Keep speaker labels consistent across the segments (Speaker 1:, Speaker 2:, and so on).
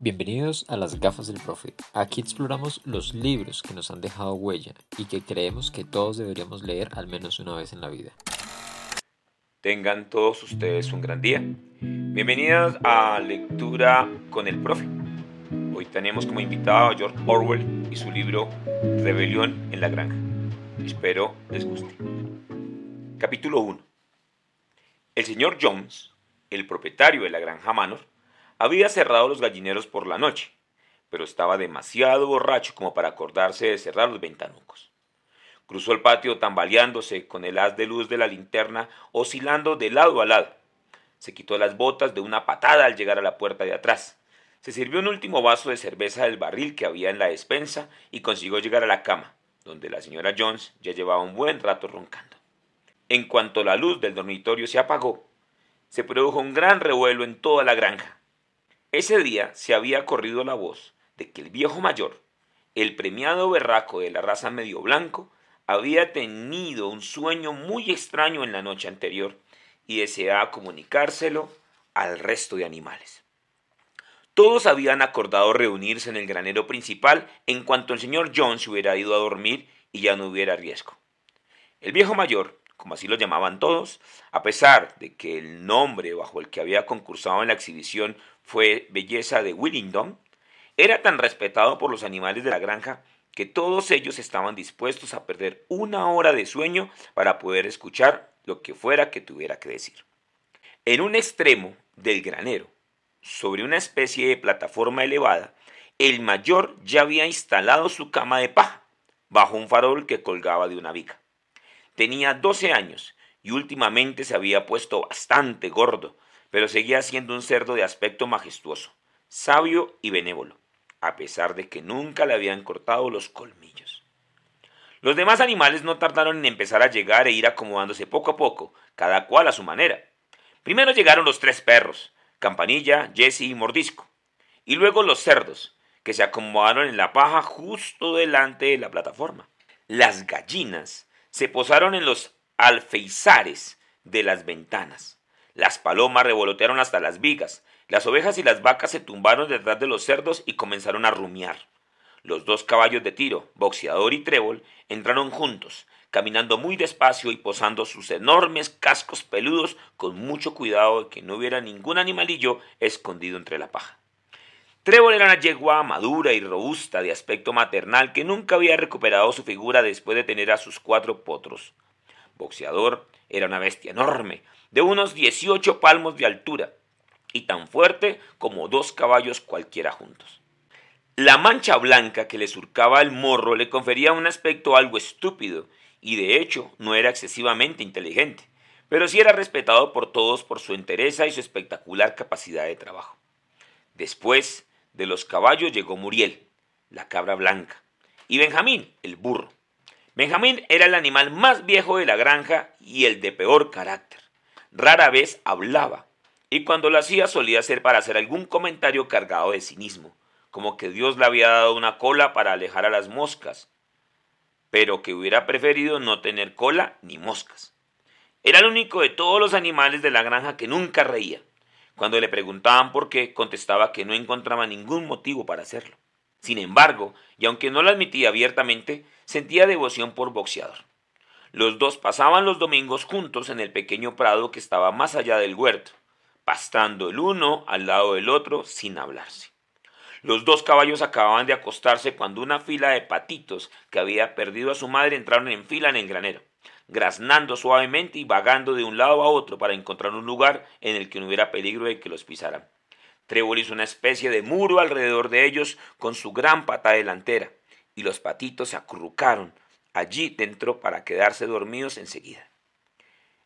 Speaker 1: Bienvenidos a las gafas del profe. Aquí exploramos los libros que nos han dejado huella y que creemos que todos deberíamos leer al menos una vez en la vida.
Speaker 2: Tengan todos ustedes un gran día. Bienvenidos a Lectura con el Profe. Hoy tenemos como invitado a George Orwell y su libro Rebelión en la Granja. Espero les guste. Capítulo 1. El señor Jones, el propietario de la granja Manor, había cerrado los gallineros por la noche, pero estaba demasiado borracho como para acordarse de cerrar los ventanucos. Cruzó el patio tambaleándose con el haz de luz de la linterna oscilando de lado a lado. Se quitó las botas de una patada al llegar a la puerta de atrás. Se sirvió un último vaso de cerveza del barril que había en la despensa y consiguió llegar a la cama, donde la señora Jones ya llevaba un buen rato roncando. En cuanto la luz del dormitorio se apagó, se produjo un gran revuelo en toda la granja. Ese día se había corrido la voz de que el viejo mayor, el premiado berraco de la raza medio blanco, había tenido un sueño muy extraño en la noche anterior y deseaba comunicárselo al resto de animales. Todos habían acordado reunirse en el granero principal en cuanto el señor John se hubiera ido a dormir y ya no hubiera riesgo. El viejo mayor, como así lo llamaban todos, a pesar de que el nombre bajo el que había concursado en la exhibición fue Belleza de Willingdon, era tan respetado por los animales de la granja que todos ellos estaban dispuestos a perder una hora de sueño para poder escuchar lo que fuera que tuviera que decir. En un extremo del granero, sobre una especie de plataforma elevada, el mayor ya había instalado su cama de paja, bajo un farol que colgaba de una viga. Tenía doce años y últimamente se había puesto bastante gordo, pero seguía siendo un cerdo de aspecto majestuoso, sabio y benévolo, a pesar de que nunca le habían cortado los colmillos. Los demás animales no tardaron en empezar a llegar e ir acomodándose poco a poco, cada cual a su manera. Primero llegaron los tres perros, Campanilla, Jesse y Mordisco, y luego los cerdos, que se acomodaron en la paja justo delante de la plataforma. Las gallinas se posaron en los alfeizares de las ventanas. Las palomas revolotearon hasta las vigas, las ovejas y las vacas se tumbaron detrás de los cerdos y comenzaron a rumiar. Los dos caballos de tiro, boxeador y trébol, entraron juntos, caminando muy despacio y posando sus enormes cascos peludos con mucho cuidado de que no hubiera ningún animalillo escondido entre la paja. Trébol era una yegua madura y robusta de aspecto maternal que nunca había recuperado su figura después de tener a sus cuatro potros. Boxeador era una bestia enorme, de unos 18 palmos de altura y tan fuerte como dos caballos cualquiera juntos. La mancha blanca que le surcaba el morro le confería un aspecto algo estúpido y de hecho no era excesivamente inteligente, pero sí era respetado por todos por su entereza y su espectacular capacidad de trabajo. Después de los caballos llegó Muriel, la cabra blanca, y Benjamín, el burro. Benjamín era el animal más viejo de la granja y el de peor carácter. Rara vez hablaba, y cuando lo hacía solía ser para hacer algún comentario cargado de cinismo, como que Dios le había dado una cola para alejar a las moscas, pero que hubiera preferido no tener cola ni moscas. Era el único de todos los animales de la granja que nunca reía. Cuando le preguntaban por qué, contestaba que no encontraba ningún motivo para hacerlo. Sin embargo, y aunque no lo admitía abiertamente, sentía devoción por boxeador. Los dos pasaban los domingos juntos en el pequeño prado que estaba más allá del huerto, pastando el uno al lado del otro sin hablarse. Los dos caballos acababan de acostarse cuando una fila de patitos que había perdido a su madre entraron en fila en el granero, graznando suavemente y vagando de un lado a otro para encontrar un lugar en el que no hubiera peligro de que los pisaran. Trébol hizo una especie de muro alrededor de ellos con su gran pata delantera, y los patitos se acurrucaron, allí dentro para quedarse dormidos enseguida.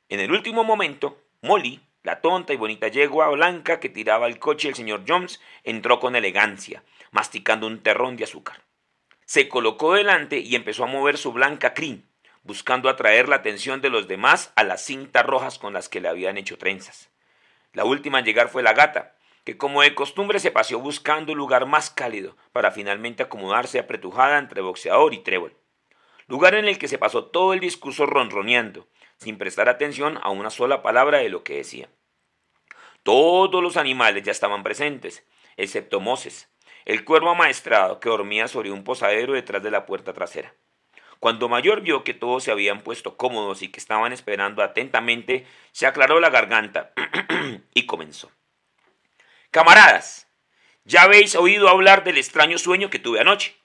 Speaker 2: En el último momento, Molly, la tonta y bonita yegua blanca que tiraba el coche del señor Jones, entró con elegancia, masticando un terrón de azúcar. Se colocó delante y empezó a mover su blanca crin, buscando atraer la atención de los demás a las cintas rojas con las que le habían hecho trenzas. La última en llegar fue la gata, que como de costumbre se paseó buscando un lugar más cálido para finalmente acomodarse apretujada entre boxeador y trébol. lugar en el que se pasó todo el discurso ronroneando, sin prestar atención a una sola palabra de lo que decía. Todos los animales ya estaban presentes, excepto Moses, el cuervo amaestrado que dormía sobre un posadero detrás de la puerta trasera. Cuando Mayor vio que todos se habían puesto cómodos y que estaban esperando atentamente, se aclaró la garganta y comenzó. Camaradas, ya habéis oído hablar del extraño sueño que tuve anoche,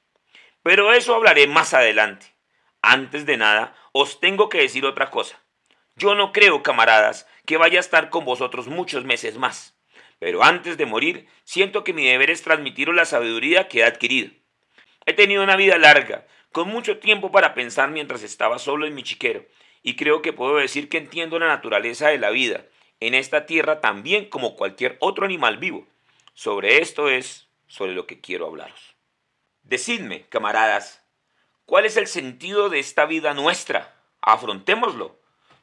Speaker 2: pero eso hablaré más adelante. Antes de nada, os tengo que decir otra cosa. Yo no creo, camaradas, que vaya a estar con vosotros muchos meses más. Pero antes de morir, siento que mi deber es transmitiros la sabiduría que he adquirido. He tenido una vida larga, con mucho tiempo para pensar mientras estaba solo en mi chiquero, y creo que puedo decir que entiendo la naturaleza de la vida, en esta tierra también como cualquier otro animal vivo. Sobre esto es sobre lo que quiero hablaros. Decidme, camaradas, ¿cuál es el sentido de esta vida nuestra? Afrontémoslo.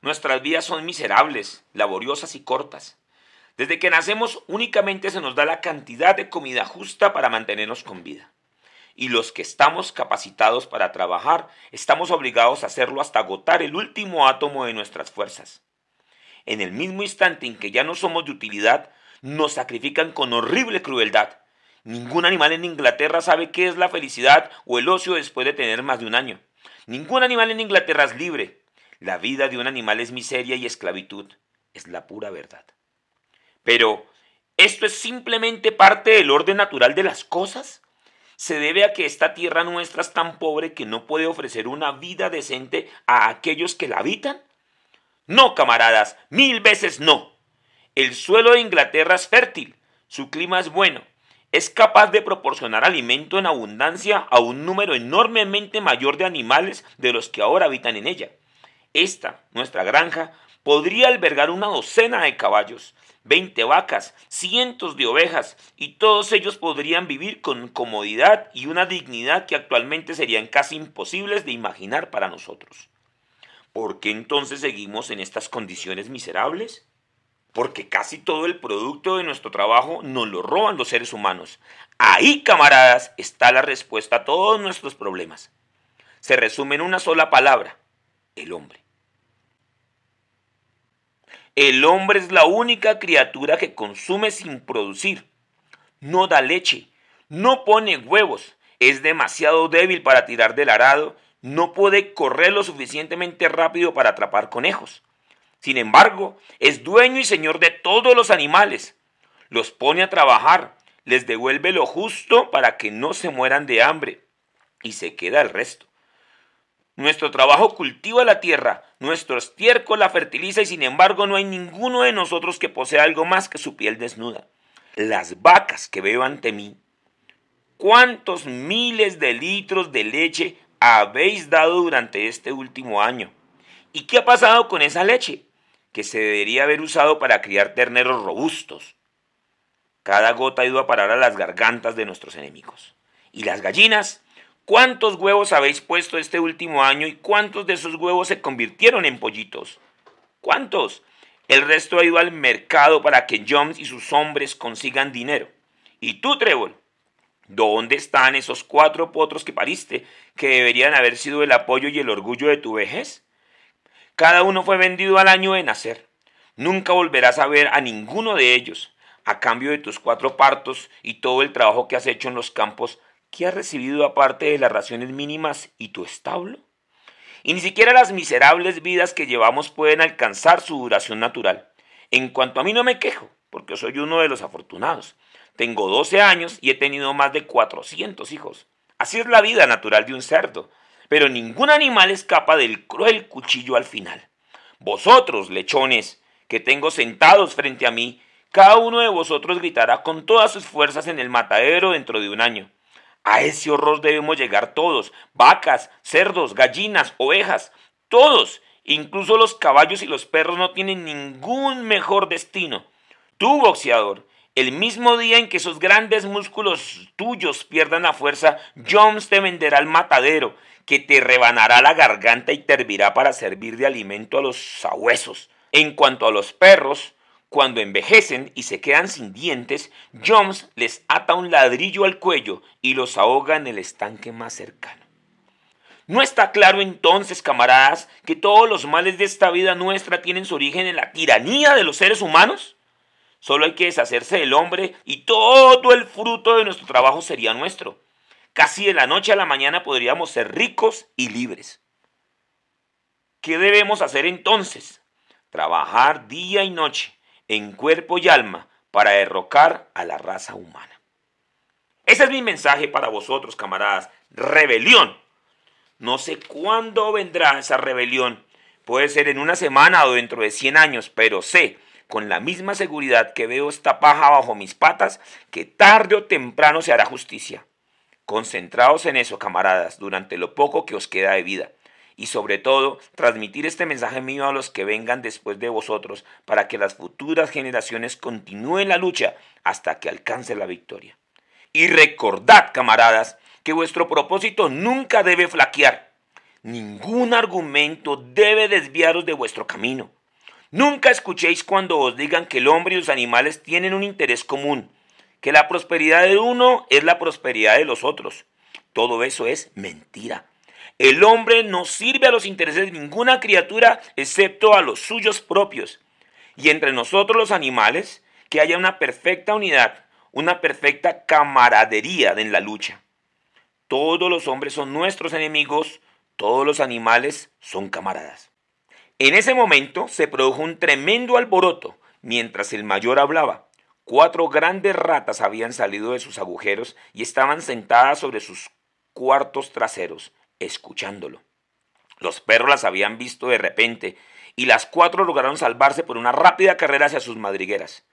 Speaker 2: Nuestras vidas son miserables, laboriosas y cortas. Desde que nacemos únicamente se nos da la cantidad de comida justa para mantenernos con vida. Y los que estamos capacitados para trabajar, estamos obligados a hacerlo hasta agotar el último átomo de nuestras fuerzas. En el mismo instante en que ya no somos de utilidad, nos sacrifican con horrible crueldad. Ningún animal en Inglaterra sabe qué es la felicidad o el ocio después de tener más de un año. Ningún animal en Inglaterra es libre. La vida de un animal es miseria y esclavitud. Es la pura verdad. Pero, ¿esto es simplemente parte del orden natural de las cosas? ¿Se debe a que esta tierra nuestra es tan pobre que no puede ofrecer una vida decente a aquellos que la habitan? No, camaradas, mil veces no. El suelo de Inglaterra es fértil, su clima es bueno, es capaz de proporcionar alimento en abundancia a un número enormemente mayor de animales de los que ahora habitan en ella. Esta, nuestra granja, podría albergar una docena de caballos, veinte vacas, cientos de ovejas, y todos ellos podrían vivir con comodidad y una dignidad que actualmente serían casi imposibles de imaginar para nosotros. ¿Por qué entonces seguimos en estas condiciones miserables? Porque casi todo el producto de nuestro trabajo nos lo roban los seres humanos. Ahí, camaradas, está la respuesta a todos nuestros problemas. Se resume en una sola palabra, el hombre. El hombre es la única criatura que consume sin producir. No da leche, no pone huevos, es demasiado débil para tirar del arado, no puede correr lo suficientemente rápido para atrapar conejos. Sin embargo, es dueño y señor de todos los animales. Los pone a trabajar, les devuelve lo justo para que no se mueran de hambre y se queda el resto. Nuestro trabajo cultiva la tierra, nuestro estiércol la fertiliza y sin embargo no hay ninguno de nosotros que posea algo más que su piel desnuda. Las vacas que veo ante mí, ¿cuántos miles de litros de leche habéis dado durante este último año? ¿Y qué ha pasado con esa leche? Que se debería haber usado para criar terneros robustos. Cada gota ha ido a parar a las gargantas de nuestros enemigos. ¿Y las gallinas? ¿Cuántos huevos habéis puesto este último año y cuántos de esos huevos se convirtieron en pollitos? ¿Cuántos? El resto ha ido al mercado para que Jones y sus hombres consigan dinero. ¿Y tú, Trevor? ¿Dónde están esos cuatro potros que pariste, que deberían haber sido el apoyo y el orgullo de tu vejez? Cada uno fue vendido al año de nacer. Nunca volverás a ver a ninguno de ellos, a cambio de tus cuatro partos y todo el trabajo que has hecho en los campos ¿Qué has recibido aparte de las raciones mínimas y tu establo? Y ni siquiera las miserables vidas que llevamos pueden alcanzar su duración natural. En cuanto a mí no me quejo, porque soy uno de los afortunados. Tengo 12 años y he tenido más de 400 hijos. Así es la vida natural de un cerdo. Pero ningún animal escapa del cruel cuchillo al final. Vosotros, lechones, que tengo sentados frente a mí, cada uno de vosotros gritará con todas sus fuerzas en el matadero dentro de un año. A ese horror debemos llegar todos, vacas, cerdos, gallinas, ovejas, todos, incluso los caballos y los perros no tienen ningún mejor destino. Tú, boxeador, el mismo día en que esos grandes músculos tuyos pierdan la fuerza, Jones te venderá al matadero, que te rebanará la garganta y te servirá para servir de alimento a los sabuesos. En cuanto a los perros, cuando envejecen y se quedan sin dientes, Jones les ata un ladrillo al cuello y los ahoga en el estanque más cercano. ¿No está claro entonces, camaradas, que todos los males de esta vida nuestra tienen su origen en la tiranía de los seres humanos? Solo hay que deshacerse del hombre y todo el fruto de nuestro trabajo sería nuestro. Casi de la noche a la mañana podríamos ser ricos y libres. ¿Qué debemos hacer entonces? Trabajar día y noche, en cuerpo y alma, para derrocar a la raza humana. Ese es mi mensaje para vosotros, camaradas. Rebelión. No sé cuándo vendrá esa rebelión. Puede ser en una semana o dentro de 100 años, pero sé con la misma seguridad que veo esta paja bajo mis patas que tarde o temprano se hará justicia. Concentraos en eso, camaradas, durante lo poco que os queda de vida. Y sobre todo, transmitir este mensaje mío a los que vengan después de vosotros, para que las futuras generaciones continúen la lucha hasta que alcance la victoria. Y recordad, camaradas, que vuestro propósito nunca debe flaquear. Ningún argumento debe desviaros de vuestro camino. Nunca escuchéis cuando os digan que el hombre y los animales tienen un interés común que la prosperidad de uno es la prosperidad de los otros. Todo eso es mentira. El hombre no sirve a los intereses de ninguna criatura excepto a los suyos propios. Y entre nosotros los animales, que haya una perfecta unidad, una perfecta camaradería en la lucha. Todos los hombres son nuestros enemigos, todos los animales son camaradas. En ese momento se produjo un tremendo alboroto mientras el mayor hablaba. Cuatro grandes ratas habían salido de sus agujeros y estaban sentadas sobre sus cuartos traseros, escuchándolo. Los perros las habían visto de repente y las cuatro lograron salvarse por una rápida carrera hacia sus madrigueras.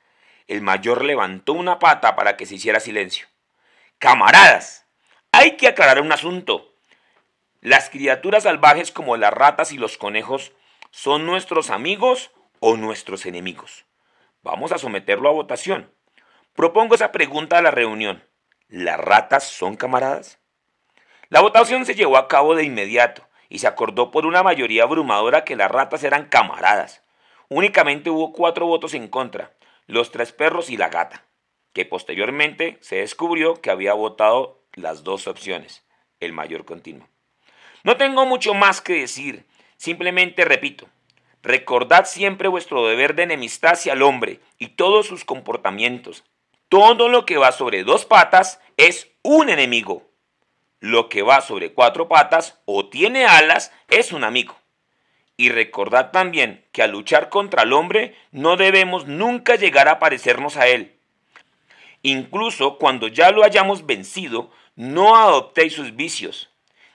Speaker 2: El mayor levantó una pata para que se hiciera silencio. Camaradas, hay que aclarar un asunto. Las criaturas salvajes como las ratas y los conejos son nuestros amigos o nuestros enemigos. Vamos a someterlo a votación. Propongo esa pregunta a la reunión. ¿Las ratas son camaradas? La votación se llevó a cabo de inmediato y se acordó por una mayoría abrumadora que las ratas eran camaradas. Únicamente hubo cuatro votos en contra, los tres perros y la gata, que posteriormente se descubrió que había votado las dos opciones, el mayor continuo. No tengo mucho más que decir, simplemente repito, Recordad siempre vuestro deber de enemistad hacia el hombre y todos sus comportamientos. Todo lo que va sobre dos patas es un enemigo. Lo que va sobre cuatro patas o tiene alas es un amigo. Y recordad también que al luchar contra el hombre no debemos nunca llegar a parecernos a él. Incluso cuando ya lo hayamos vencido, no adoptéis sus vicios.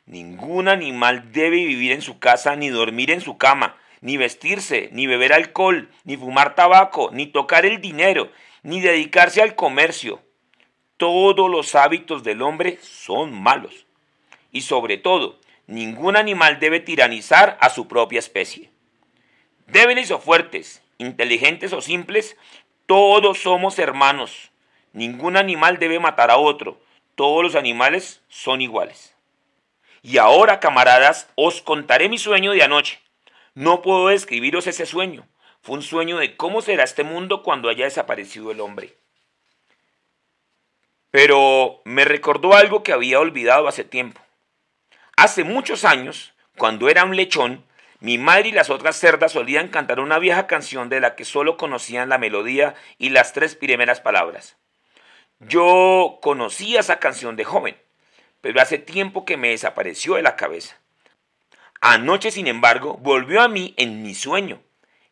Speaker 2: Ningún animal debe vivir en su casa ni dormir en su cama, ni vestirse, ni beber alcohol, ni fumar tabaco, ni tocar el dinero, ni dedicarse al comercio. Todos los hábitos del hombre son malos. Y sobre todo, ningún animal debe tiranizar a su propia especie. Débiles o fuertes, inteligentes o simples, todos somos hermanos. Ningún animal debe matar a otro. Todos los animales son iguales. Y ahora, camaradas, os contaré mi sueño de anoche. No puedo describiros ese sueño. Fue un sueño de cómo será este mundo cuando haya desaparecido el hombre. Pero me recordó algo que había olvidado hace tiempo. Hace muchos años, cuando era un lechón, mi madre y las otras cerdas solían cantar una vieja canción de la que solo conocían la melodía y las tres primeras palabras. Yo conocía esa canción de joven, pero hace tiempo que me desapareció de la cabeza. Anoche, sin embargo, volvió a mí en mi sueño.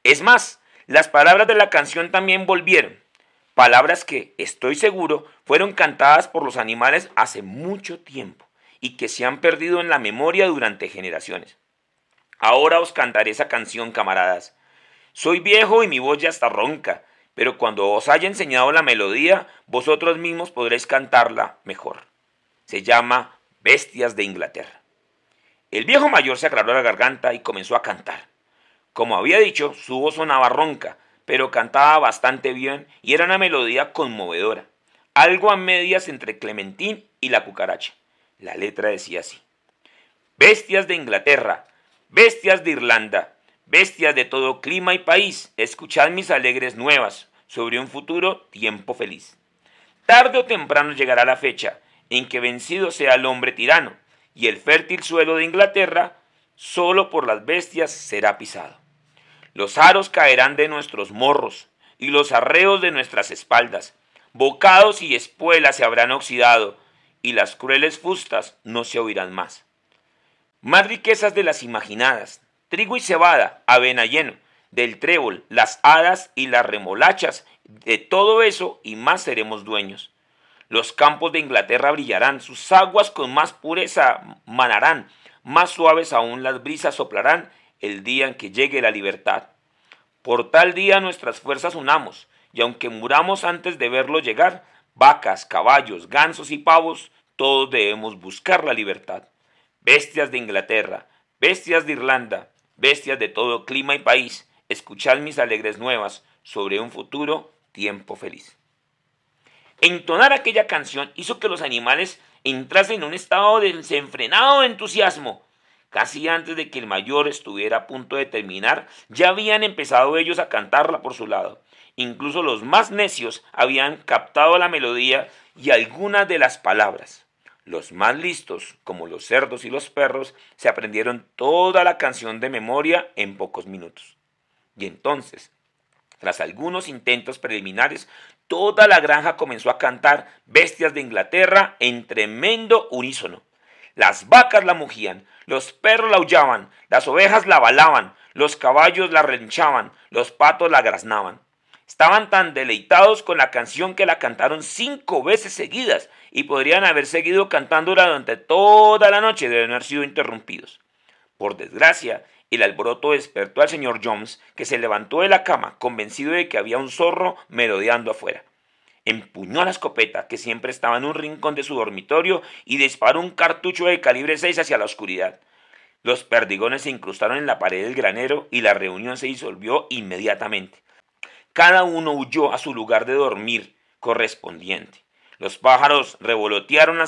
Speaker 2: Es más, las palabras de la canción también volvieron. Palabras que, estoy seguro, fueron cantadas por los animales hace mucho tiempo y que se han perdido en la memoria durante generaciones. Ahora os cantaré esa canción, camaradas. Soy viejo y mi voz ya está ronca, pero cuando os haya enseñado la melodía, vosotros mismos podréis cantarla mejor. Se llama Bestias de Inglaterra. El viejo mayor se aclaró la garganta y comenzó a cantar. Como había dicho, su voz sonaba ronca, pero cantaba bastante bien y era una melodía conmovedora, algo a medias entre Clementín y la cucaracha. La letra decía así. Bestias de Inglaterra, bestias de Irlanda, bestias de todo clima y país, escuchad mis alegres nuevas sobre un futuro tiempo feliz. Tarde o temprano llegará la fecha en que vencido sea el hombre tirano y el fértil suelo de Inglaterra solo por las bestias será pisado. Los aros caerán de nuestros morros y los arreos de nuestras espaldas. Bocados y espuelas se habrán oxidado y las crueles fustas no se oirán más. Más riquezas de las imaginadas, trigo y cebada, avena lleno, del trébol, las hadas y las remolachas, de todo eso y más seremos dueños. Los campos de Inglaterra brillarán, sus aguas con más pureza manarán, más suaves aún las brisas soplarán el día en que llegue la libertad. Por tal día nuestras fuerzas unamos, y aunque muramos antes de verlo llegar, vacas, caballos, gansos y pavos, todos debemos buscar la libertad. Bestias de Inglaterra, bestias de Irlanda, bestias de todo clima y país, escuchad mis alegres nuevas sobre un futuro tiempo feliz. Entonar aquella canción hizo que los animales entrasen en un estado de desenfrenado entusiasmo. Casi antes de que el mayor estuviera a punto de terminar, ya habían empezado ellos a cantarla por su lado. Incluso los más necios habían captado la melodía y algunas de las palabras. Los más listos, como los cerdos y los perros, se aprendieron toda la canción de memoria en pocos minutos. Y entonces, tras algunos intentos preliminares, toda la granja comenzó a cantar Bestias de Inglaterra en tremendo unísono. Las vacas la mugían, los perros la aullaban, las ovejas la balaban, los caballos la relinchaban, los patos la graznaban. Estaban tan deleitados con la canción que la cantaron cinco veces seguidas y podrían haber seguido cantándola durante toda la noche de haber sido interrumpidos. Por desgracia, el alboroto despertó al señor Jones, que se levantó de la cama, convencido de que había un zorro merodeando afuera. Empuñó la escopeta, que siempre estaba en un rincón de su dormitorio, y disparó un cartucho de calibre 6 hacia la oscuridad. Los perdigones se incrustaron en la pared del granero y la reunión se disolvió inmediatamente. Cada uno huyó a su lugar de dormir correspondiente. Los pájaros revolotearon